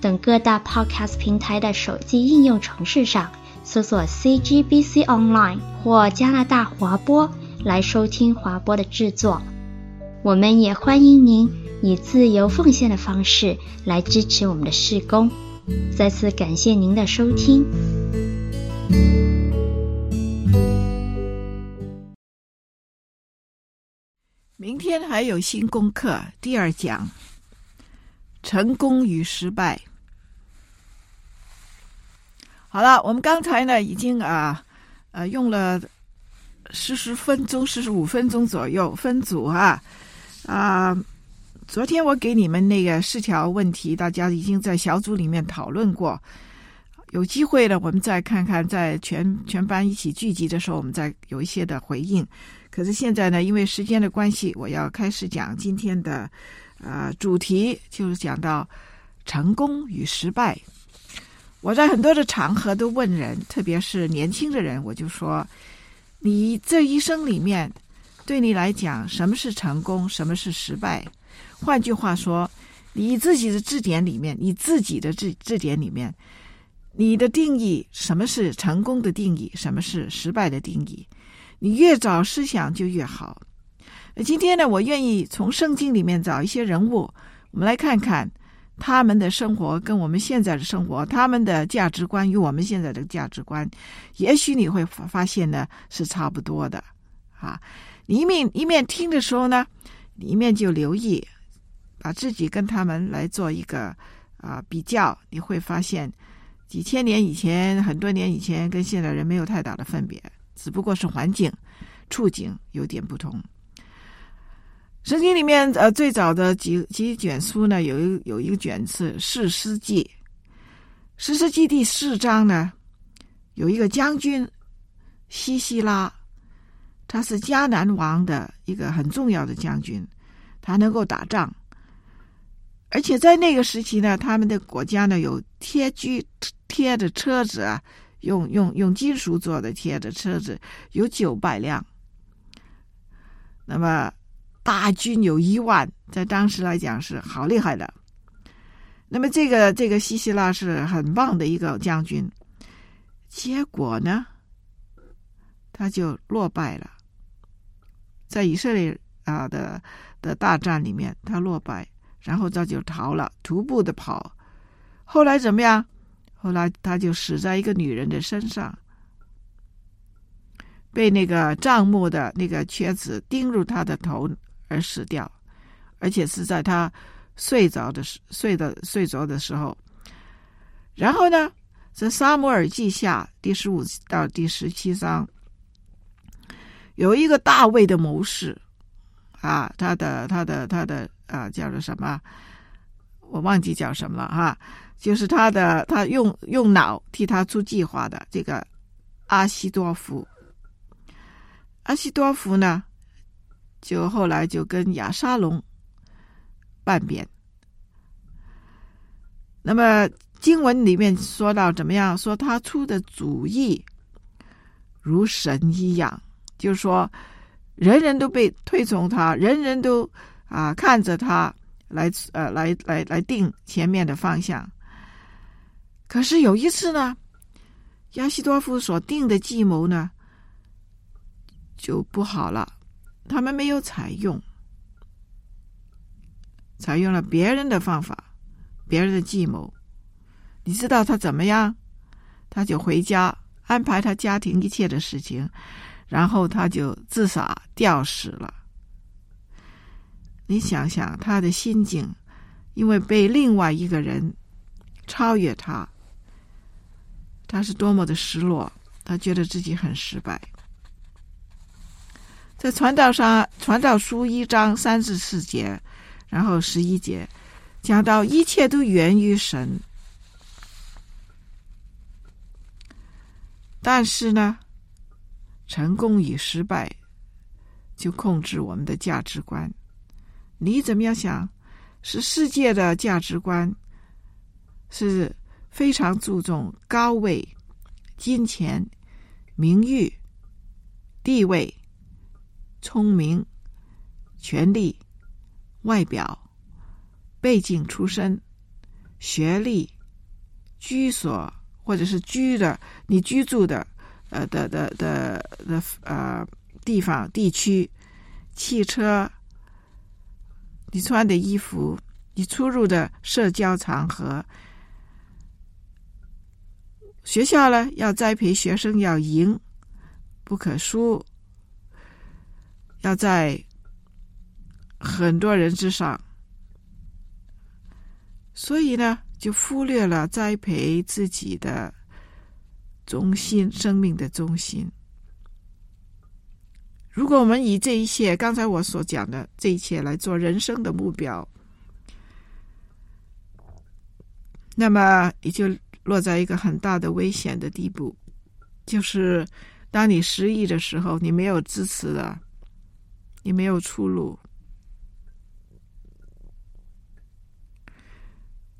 等各大 Podcast 平台的手机应用程式上搜索 CGBC Online 或加拿大华播来收听华播的制作。我们也欢迎您以自由奉献的方式来支持我们的事工。再次感谢您的收听。明天还有新功课，第二讲：成功与失败。好了，我们刚才呢已经啊呃用了四十分钟、四十五分钟左右分组哈啊、昨天我给你们那个四条问题，大家已经在小组里面讨论过。有机会呢，我们再看看，在全全班一起聚集的时候，我们再有一些的回应。可是现在呢，因为时间的关系，我要开始讲今天的呃主题，就是讲到成功与失败。我在很多的场合都问人，特别是年轻的人，我就说：你这一生里面，对你来讲，什么是成功，什么是失败？换句话说，你自己的字典里面，你自己的字字典里面，你的定义，什么是成功的定义，什么是失败的定义？你越早思想就越好。那今天呢，我愿意从圣经里面找一些人物，我们来看看他们的生活跟我们现在的生活，他们的价值观与我们现在的价值观，也许你会发现呢是差不多的啊。你一面一面听的时候呢，你一面就留意，把自己跟他们来做一个啊比较，你会发现几千年以前、很多年以前跟现在人没有太大的分别。只不过是环境、处境有点不同。圣经里面呃最早的几几卷书呢，有一有一个卷是《士师记》，《士师记》第四章呢，有一个将军西西拉，他是迦南王的一个很重要的将军，他能够打仗，而且在那个时期呢，他们的国家呢有贴居贴的车子啊。用用用金属做的铁的车子有九百辆，那么大军有一万，在当时来讲是好厉害的。那么这个这个西西拉是很棒的一个将军，结果呢，他就落败了，在以色列啊的的大战里面，他落败，然后他就逃了，徒步的跑，后来怎么样？后来他就死在一个女人的身上，被那个帐幕的那个橛子钉入他的头而死掉，而且是在他睡着的时睡的睡着的时候。然后呢，这撒母耳记下第十五到第十七章，有一个大卫的谋士啊，他的他的他的啊叫做什么？我忘记叫什么了哈。就是他的，他用用脑替他出计划的这个阿西多夫。阿西多夫呢，就后来就跟亚沙龙叛变。那么经文里面说到怎么样？说他出的主意如神一样，就是说人人都被推崇他，人人都啊看着他来呃来来来定前面的方向。可是有一次呢，亚西多夫所定的计谋呢就不好了，他们没有采用，采用了别人的方法，别人的计谋。你知道他怎么样？他就回家安排他家庭一切的事情，然后他就自杀吊死了。你想想他的心境，因为被另外一个人超越他。他是多么的失落，他觉得自己很失败。在传道上传道书一章三十四节然后十一节讲到一切都源于神。但是呢成功与失败就控制我们的价值观。你怎么样想是世界的价值观是非常注重高位金钱名誉地位聪明、权力、外表、背景、出身、学历、居所，或者是居的你居住的呃的的的的呃地方地区、汽车。你穿的衣服，你出入的社交场合，学校呢，要栽培学生要赢，不可输，要在很多人之上，所以呢，就忽略了栽培自己的中心，生命的中心。如果我们以这一切，刚才我所讲的这一切来做人生的目标，那么你就落在一个很大的危险的地步，就是当你失意的时候，你没有支持了，你没有出路。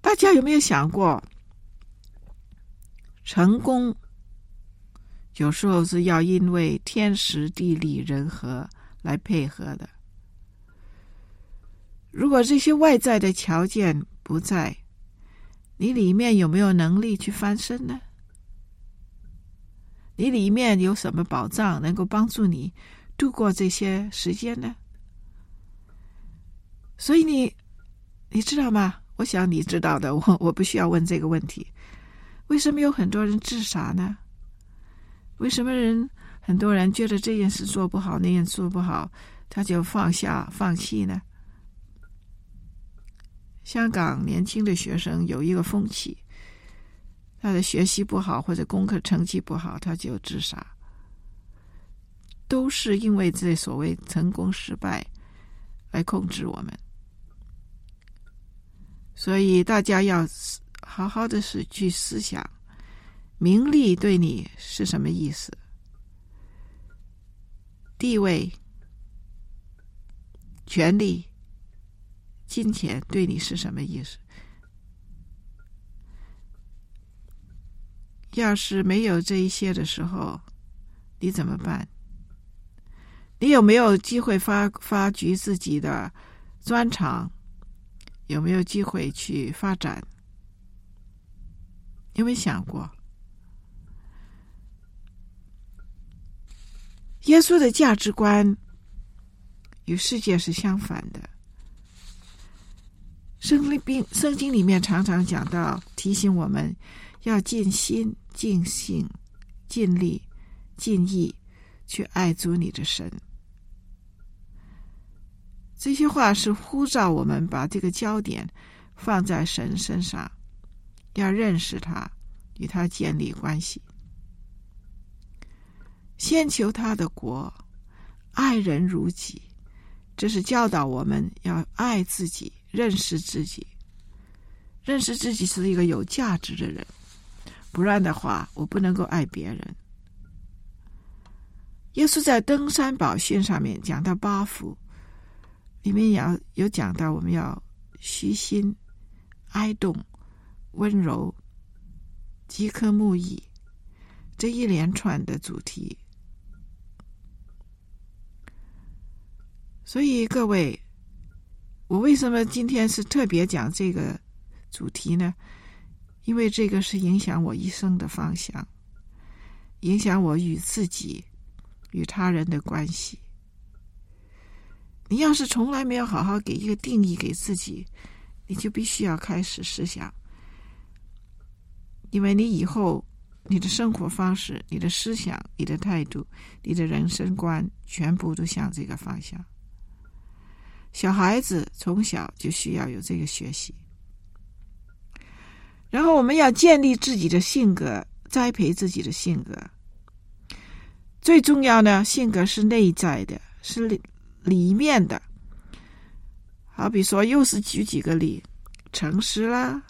大家有没有想过，成功？有时候是要因为天时地利人和来配合的。如果这些外在的条件不在，你里面有没有能力去翻身呢？你里面有什么宝藏能够帮助你度过这些时间呢？所以你你知道吗？我想你知道的，我我不需要问这个问题。为什么有很多人自杀呢？为什么人很多人觉得这件事做不好，那件做不好，他就放下放弃呢？香港年轻的学生有一个风气，他的学习不好或者功课成绩不好，他就自杀，都是因为这所谓成功失败来控制我们。所以大家要好好的是去思想。名利对你是什么意思？地位、权力、金钱对你是什么意思？要是没有这一些的时候，你怎么办？你有没有机会发发掘自己的专长？有没有机会去发展？有没有想过？耶稣的价值观与世界是相反的。圣经圣经里面常常讲到，提醒我们要尽心、尽性、尽力、尽意去爱主你的神。这些话是呼召我们把这个焦点放在神身上，要认识他，与他建立关系。先求他的国，爱人如己，这是教导我们要爱自己，认识自己，认识自己是一个有价值的人。不然的话，我不能够爱别人。耶稣在登山宝训上面讲到八福，里面也要有讲到我们要虚心、哀动、温柔、饥渴慕义这一连串的主题。所以各位，我为什么今天是特别讲这个主题呢？因为这个是影响我一生的方向，影响我与自己、与他人的关系。你要是从来没有好好给一个定义给自己，你就必须要开始思想，因为你以后你的生活方式、你的思想、你的态度、你的人生观，全部都向这个方向。小孩子从小就需要有这个学习，然后我们要建立自己的性格，栽培自己的性格。最重要的性格是内在的，是里面的。好比说，又是举几个例：诚实啦、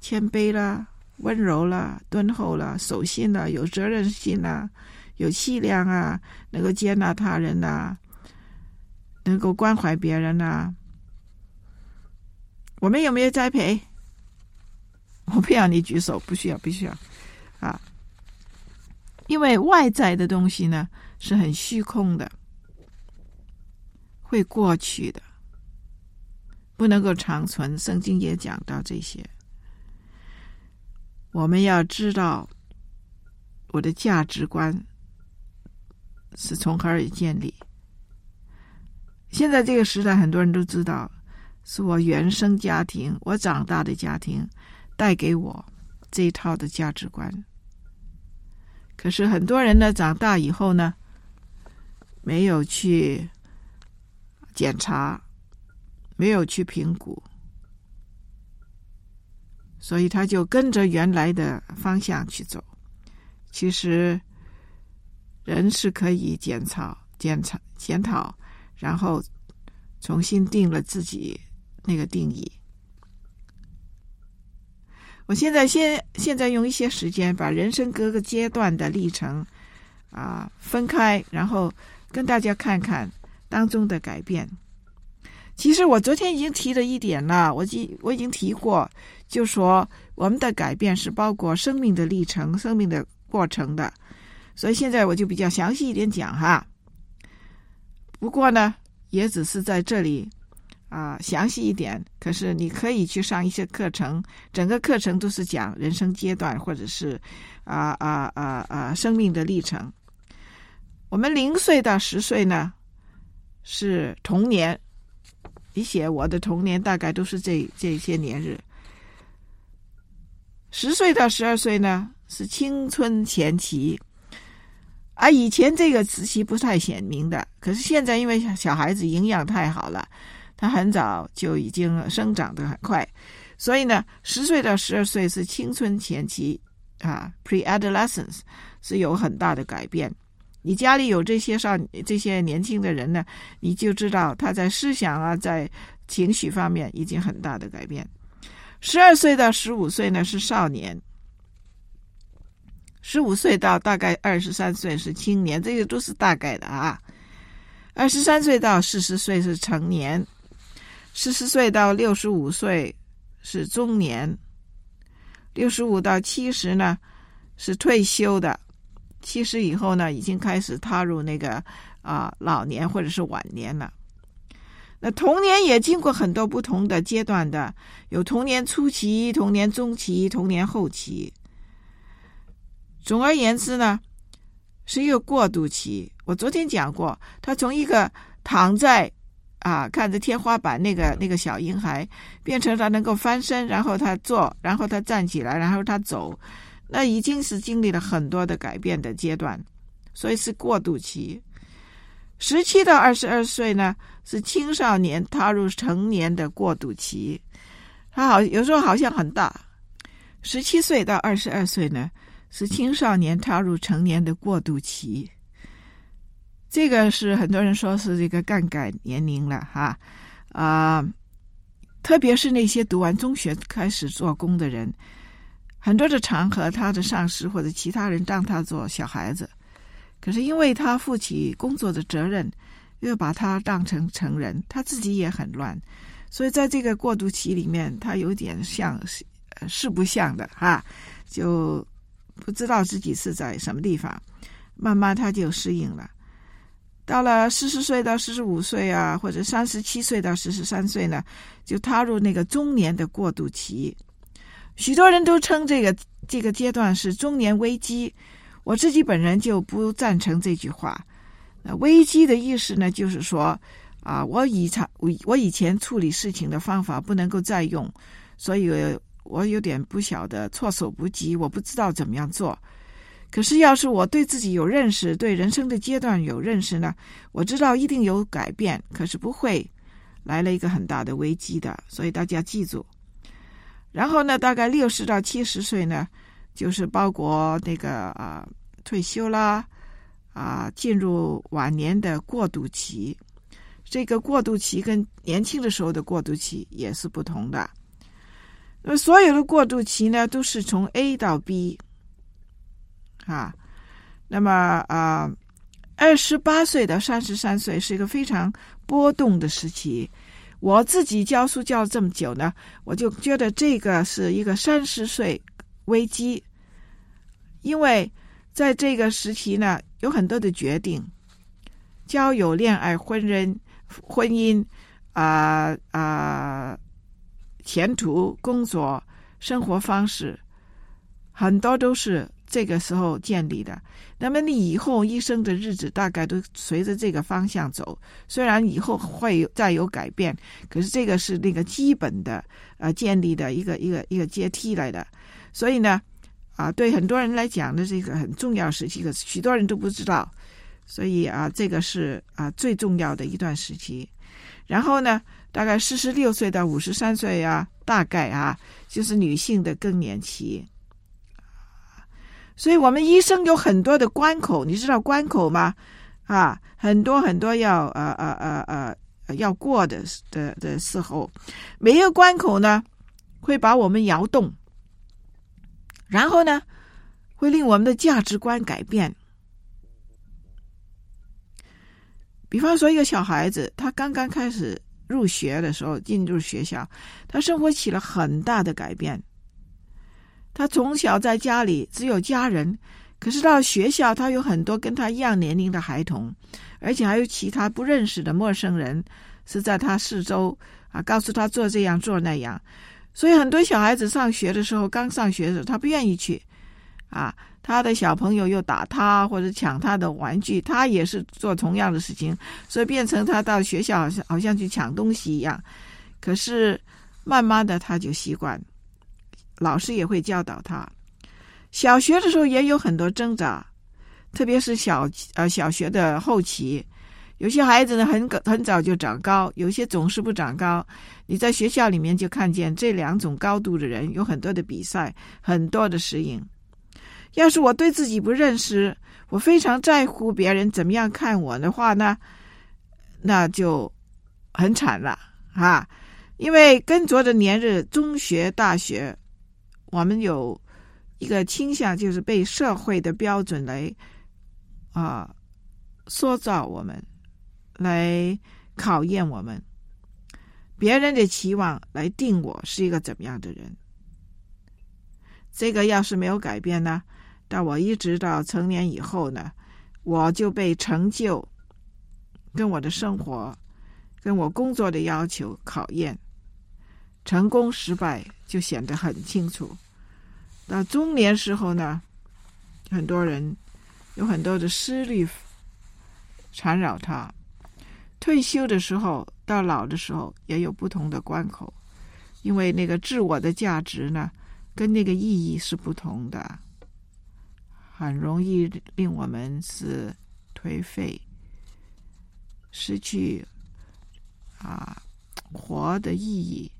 谦卑啦、温柔啦、敦厚啦、守信啦、有责任心啦、有气量啊，能够接纳他人呐、能够关怀别人呐、我们有没有栽培？我不要你举手，不需要，不需要啊。因为外在的东西呢是很虚空的，会过去的。不能够长存，圣经也讲到这些。我们要知道我的价值观是从何而建立。现在这个时代，很多人都知道是我原生家庭、我长大的家庭带给我这一套的价值观。可是很多人呢，长大以后呢，没有去检查。没有去评估，所以他就跟着原来的方向去走。其实，人是可以检讨、检查、检讨，然后重新定了自己那个定义。我现在先现在用一些时间，把人生各个阶段的历程啊分开，然后跟大家看看当中的改变。其实我昨天已经提了一点了，我已我已经提过，就说我们的改变是包括生命的历程、生命的过程的，所以现在我就比较详细一点讲哈。不过呢，也只是在这里啊详细一点。可是你可以去上一些课程，整个课程都是讲人生阶段或者是啊啊啊啊生命的历程。我们零岁到十岁呢是童年。你写我的童年大概都是这这些年日，十岁到十二岁呢是青春前期，啊，以前这个时期不太显明的，可是现在因为小孩子营养太好了，他很早就已经生长得很快，所以呢，十岁到十二岁是青春前期啊，pre-adolescence 是有很大的改变。你家里有这些少这些年轻的人呢，你就知道他在思想啊，在情绪方面已经很大的改变。十二岁到十五岁呢是少年，十五岁到大概二十三岁是青年，这个都是大概的啊。二十三岁到四十岁是成年，四十岁到六十五岁是中年，六十五到七十呢是退休的。七十以后呢，已经开始踏入那个啊、老年或者是晚年了。那童年也经过很多不同的阶段的，有童年初期、童年中期、童年后期。总而言之呢，是一个过渡期。我昨天讲过，他从一个躺在啊看着天花板那个那个小婴孩，变成他能够翻身，然后他坐，然后他站起来，然后他走。那已经是经历了很多的改变的阶段，所以是过渡期。十七到二十二岁呢，是青少年踏入成年的过渡期。他好有时候好像很大。十七岁到二十二岁呢，是青少年踏入成年的过渡期。这个是很多人说是这个杠杆年龄了哈啊、特别是那些读完中学开始做工的人。很多的场合，他的上司或者其他人当他做小孩子，可是因为他负起工作的责任，又把他当成成人，他自己也很乱，所以在这个过渡期里面，他有点像是是不像的哈，就不知道自己是在什么地方，慢慢他就适应了。到了四十岁到四十五岁啊，或者三十七岁到四十三岁呢，就踏入那个中年的过渡期。许多人都称这个这个阶段是中年危机，我自己本人就不赞成这句话。那危机的意思呢，就是说啊，我以前我我以前处理事情的方法不能够再用，所以我有点不晓得措手不及，我不知道怎么样做。可是要是我对自己有认识，对人生的阶段有认识呢，我知道一定有改变，可是不会来了一个很大的危机的。所以大家记住。然后呢，大概六十到七十岁呢，就是包括那个啊退休啦，啊进入晚年的过渡期。这个过渡期跟年轻的时候的过渡期也是不同的。那么所有的过渡期呢，都是从 A 到 B 啊。那么啊，二十八岁到三十三岁是一个非常波动的时期。我自己教书教了这么久呢，我就觉得这个是一个三十岁危机，因为在这个时期呢，有很多的决定，交友、恋爱、婚姻、婚姻啊啊。前途、工作、生活方式，很多都是这个时候建立的。那么你以后一生的日子大概都随着这个方向走。虽然以后会有再有改变，可是这个是那个基本的呃建立的一个一个一个阶梯来的。所以呢，啊，对很多人来讲呢，是一个很重要时期，可许多人都不知道。所以啊，这个是啊最重要的一段时期。然后呢，大概四十六岁到五十三岁啊，大概啊，就是女性的更年期。所以我们一生有很多的关口，你知道关口吗？啊，很多很多要呃呃呃呃要过的的的时候，每一个关口呢，会把我们摇动，然后呢，会令我们的价值观改变。比方说，一个小孩子，他刚刚开始入学的时候，进入学校，他生活起了很大的改变。他从小在家里只有家人，可是到学校，他有很多跟他一样年龄的孩童，而且还有其他不认识的陌生人是在他四周啊，告诉他做这样做那样。所以很多小孩子上学的时候，刚上学的时候，他不愿意去啊。他的小朋友又打他或者抢他的玩具，他也是做同样的事情，所以变成他到学校好像好像去抢东西一样。可是慢慢的他就习惯，老师也会教导他。小学的时候也有很多挣扎，特别是小呃小学的后期，有些孩子呢很很早就长高，有些总是不长高。你在学校里面就看见这两种高度的人有很多的比赛，很多的适应。要是我对自己不认识，我非常在乎别人怎么样看我的话呢，那就很惨了啊！因为跟着的年日，中学、大学，我们有一个倾向，就是被社会的标准来啊塑造我们，来考验我们，别人的期望来定我是一个怎么样的人。这个要是没有改变呢？但我一直到成年以后呢，我就被成就、跟我的生活、跟我工作的要求考验，成功失败就显得很清楚。到中年时候呢，很多人有很多的思虑缠绕他；退休的时候，到老的时候也有不同的关口，因为那个自我的价值呢，跟那个意义是不同的。很容易令我们是颓废，失去啊活的意义，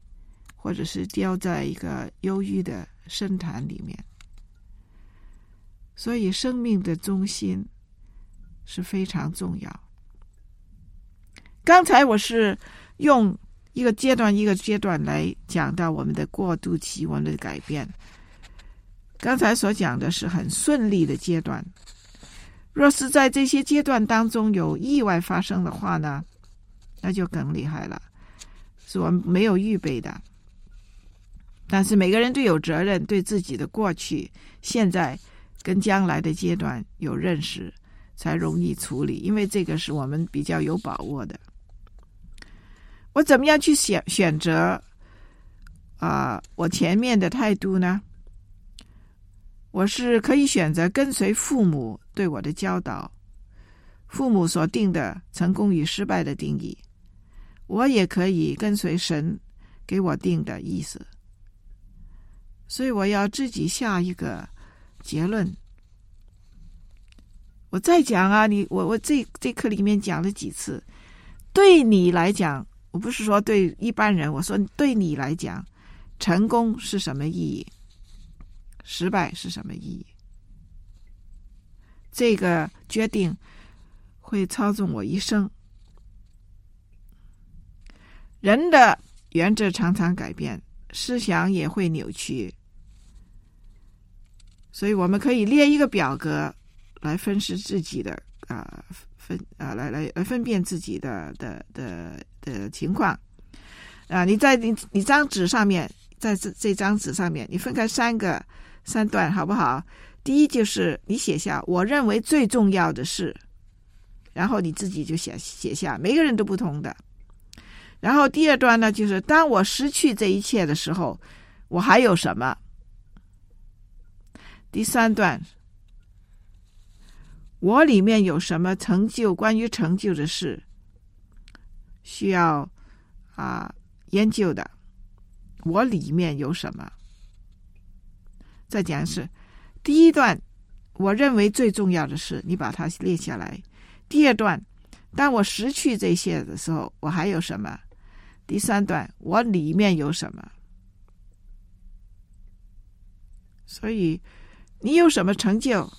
或者是掉在一个忧郁的深潭里面。所以，生命的中心是非常重要。刚才我是用一个阶段一个阶段来讲到我们的过渡期，我们的改变。刚才所讲的是很顺利的阶段，若是在这些阶段当中有意外发生的话呢，那就更厉害了，是我们没有预备的。但是每个人都有责任对自己的过去、现在跟将来的阶段有认识，才容易处理，因为这个是我们比较有把握的。我怎么样去选选择啊、我前面的态度呢？我是可以选择跟随父母对我的教导，父母所定的成功与失败的定义，我也可以跟随神给我定的意思。所以我要自己下一个结论。我再讲啊，你我我这这课里面讲了几次，对你来讲，我不是说对一般人，我说对你来讲，成功是什么意义？失败是什么意义？这个决定会操纵我一生。人的原则常常改变，思想也会扭曲。所以我们可以列一个表格来分析自己的啊分啊来来来分辨自己的的的的情况啊！你在你你张纸上面，在这这张纸上面，你分开三个三段好不好？第一就是你写下我认为最重要的事，然后你自己就写写下，每个人都不同的。然后第二段呢，就是当我失去这一切的时候，我还有什么？第三段，我里面有什么成就？关于成就的事，需要啊研究的。我里面有什么？再讲一次，第一段，我认为最重要的事，你把它列下来。第二段，当我失去这些的时候，我还有什么？第三段，我里面有什么？所以。你有什么成就？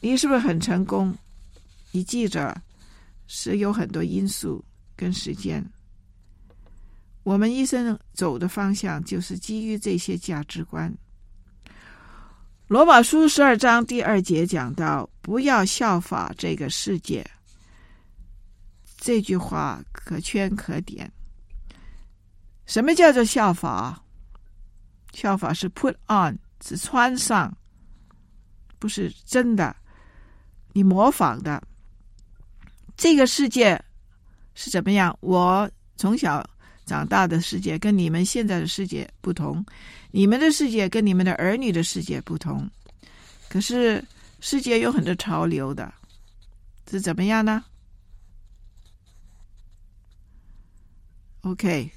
你是不是很成功？你记着，是有很多因素跟时间。我们一生走的方向就是基于这些价值观。罗马书十二章第二节讲到：“不要效法这个世界。”这句话可圈可点。什么叫做效法？效法是 put on，是穿上。不是真的，你模仿的。这个世界是怎么样？我从小长大的世界跟你们现在的世界不同，你们的世界跟你们的儿女的世界不同。可是世界有很多潮流的，是怎么样呢？OK，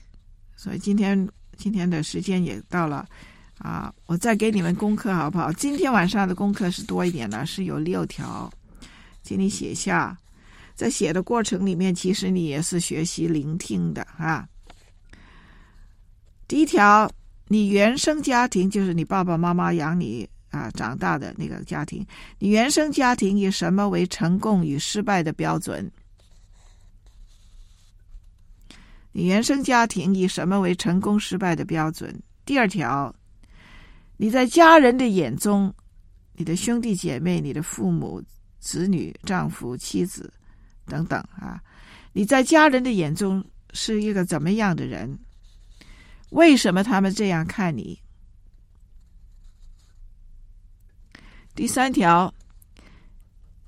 所以今天今天的时间也到了。啊，我再给你们功课好不好？今天晚上的功课是多一点的，是有六条，请你写下。在写的过程里面，其实你也是学习聆听的啊。第一条，你原生家庭就是你爸爸妈妈养你啊长大的那个家庭，你原生家庭以什么为成功与失败的标准？你原生家庭以什么为成功失败的标准？第二条。你在家人的眼中，你的兄弟姐妹、你的父母、子女、丈夫、妻子等等啊，你在家人的眼中是一个怎么样的人？为什么他们这样看你？第三条，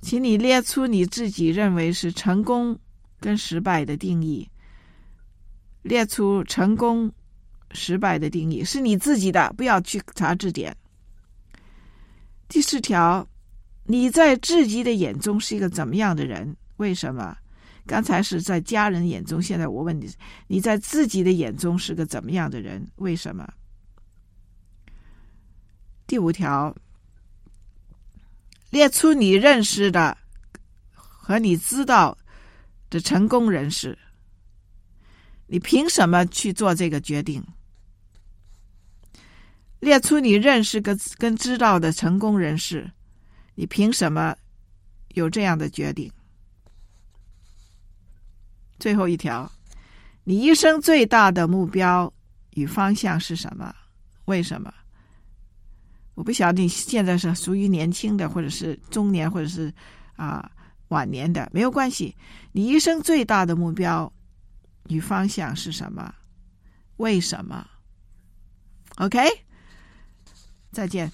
请你列出你自己认为是成功跟失败的定义，列出成功。失败的定义是你自己的，不要去查字典。第四条，你在自己的眼中是一个怎么样的人？为什么？刚才是在家人眼中，现在我问你，你在自己的眼中是个怎么样的人？为什么？第五条，列出你认识的和你知道的成功人士，你凭什么去做这个决定？列出你认识跟跟知道的成功人士，你凭什么有这样的决定？最后一条，你一生最大的目标与方向是什么？为什么？我不晓得你现在是属于年轻的，或者是中年，或者是啊晚年的，没有关系。你一生最大的目标与方向是什么？为什么？OK。再见。